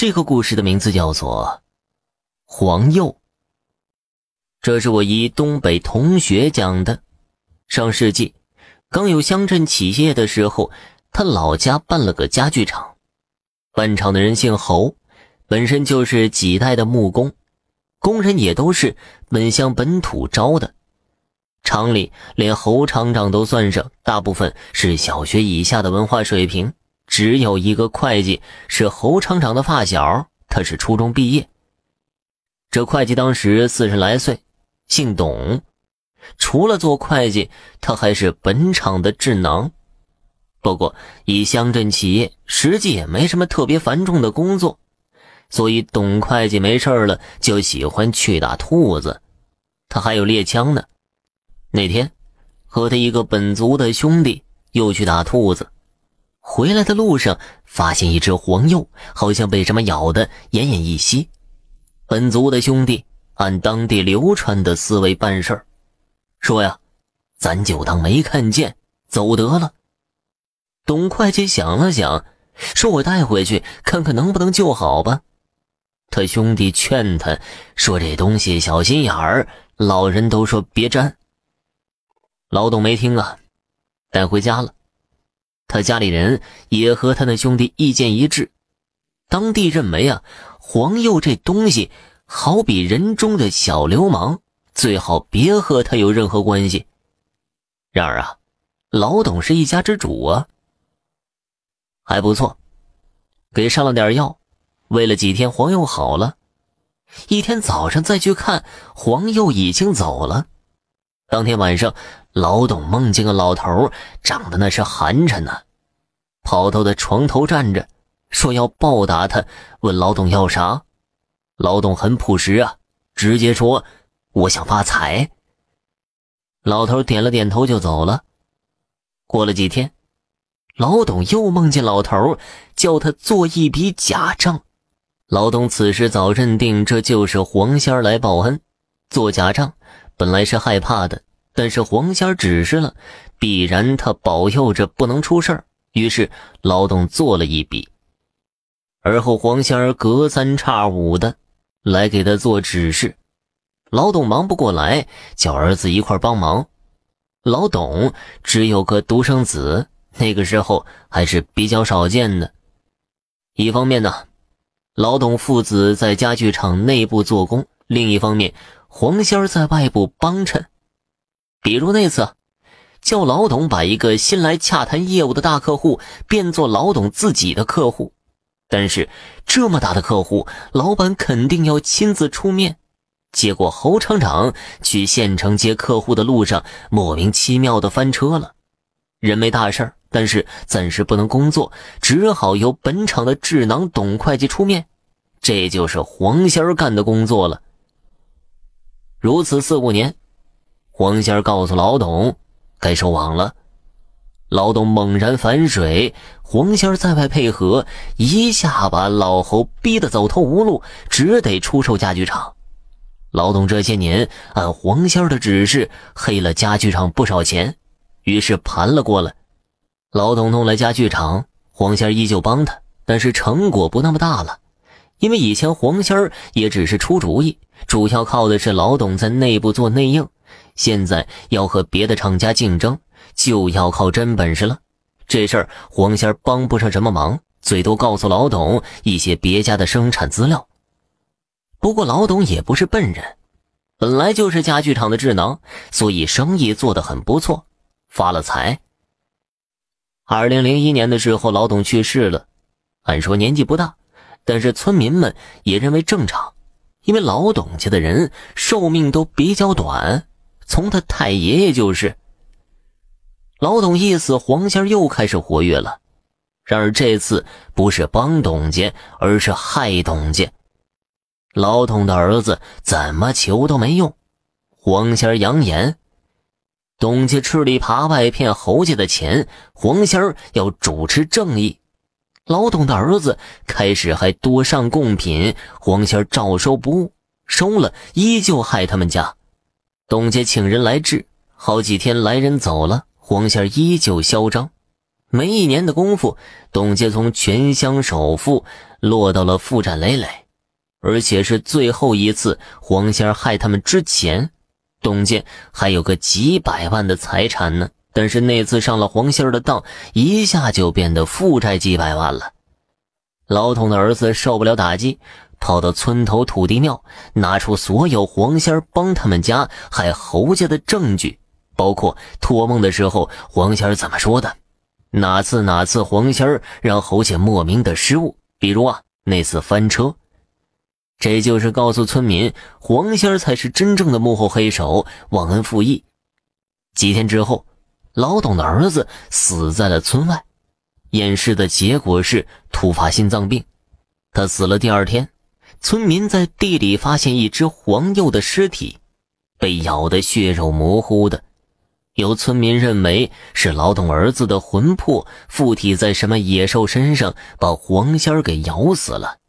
这个故事的名字叫做《黄鼬》。这是我一东北同学讲的。上世纪刚有乡镇企业的时候，他老家办了个家具厂，办厂的人姓侯，本身就是几代的木工，工人也都是本乡本土招的。厂里连侯厂长都算上，大部分是小学以下的文化水平。只有一个会计是侯厂长的发小，他是初中毕业。这会计当时四十来岁，姓董。除了做会计，他还是本厂的智囊。不过，以乡镇企业，实际也没什么特别繁重的工作，所以董会计没事了就喜欢去打兔子。他还有猎枪呢。那天，和他一个本族的兄弟又去打兔子。回来的路上，发现一只黄鼬，好像被什么咬的奄奄一息。本族的兄弟按当地流传的思维办事儿，说呀，咱就当没看见，走得了。董会计想了想，说：“我带回去看看能不能救好吧。”他兄弟劝他说：“这东西小心眼儿，老人都说别沾。”老董没听啊，带回家了。他家里人也和他的兄弟意见一致，当地认为啊，黄鼬这东西好比人中的小流氓，最好别和他有任何关系。然而啊，老董是一家之主啊，还不错，给上了点药，喂了几天，黄鼬好了。一天早上再去看，黄鼬已经走了。当天晚上。老董梦见个老头，长得那是寒碜呐，跑到他床头站着，说要报答他。问老董要啥？老董很朴实啊，直接说：“我想发财。”老头点了点头就走了。过了几天，老董又梦见老头，叫他做一笔假账。老董此时早认定这就是黄仙儿来报恩，做假账本来是害怕的。但是黄仙儿指示了，必然他保佑着不能出事儿。于是老董做了一笔，而后黄仙儿隔三差五的来给他做指示。老董忙不过来，叫儿子一块帮忙。老董只有个独生子，那个时候还是比较少见的。一方面呢，老董父子在家具厂内部做工；另一方面，黄仙儿在外部帮衬。比如那次，叫老董把一个新来洽谈业务的大客户变作老董自己的客户，但是这么大的客户，老板肯定要亲自出面。结果侯厂长去县城接客户的路上，莫名其妙的翻车了，人没大事但是暂时不能工作，只好由本厂的智囊董会计出面。这就是黄仙儿干的工作了。如此四五年。黄仙儿告诉老董，该收网了。老董猛然反水，黄仙儿在外配合，一下把老侯逼得走投无路，只得出售家具厂。老董这些年按黄仙儿的指示黑了家具厂不少钱，于是盘了过来。老董弄来家具厂，黄仙儿依旧帮他，但是成果不那么大了，因为以前黄仙儿也只是出主意，主要靠的是老董在内部做内应。现在要和别的厂家竞争，就要靠真本事了。这事儿黄仙儿帮不上什么忙，最多告诉老董一些别家的生产资料。不过老董也不是笨人，本来就是家具厂的智囊，所以生意做得很不错，发了财。二零零一年的时候，老董去世了，按说年纪不大，但是村民们也认为正常，因为老董家的人寿命都比较短。从他太爷爷就是。老董一死，黄仙又开始活跃了。然而这次不是帮董家，而是害董家。老董的儿子怎么求都没用。黄仙扬言，董家吃里扒外骗侯家的钱，黄仙要主持正义。老董的儿子开始还多上贡品，黄仙照收不误，收了依旧害他们家。董家请人来治，好几天来人走了，黄仙依旧嚣张。没一年的功夫，董家从全乡首富落到了负债累累，而且是最后一次黄仙儿害他们之前，董家还有个几百万的财产呢。但是那次上了黄仙儿的当，一下就变得负债几百万了。老董的儿子受不了打击，跑到村头土地庙，拿出所有黄仙儿帮他们家害侯家的证据，包括托梦的时候黄仙儿怎么说的。哪次哪次黄仙儿让侯家莫名的失误？比如啊，那次翻车，这就是告诉村民，黄仙儿才是真正的幕后黑手，忘恩负义。几天之后，老董的儿子死在了村外，验尸的结果是突发心脏病。他死了第二天，村民在地里发现一只黄鼬的尸体，被咬得血肉模糊的。有村民认为是老董儿子的魂魄附体在什么野兽身上，把黄仙儿给咬死了。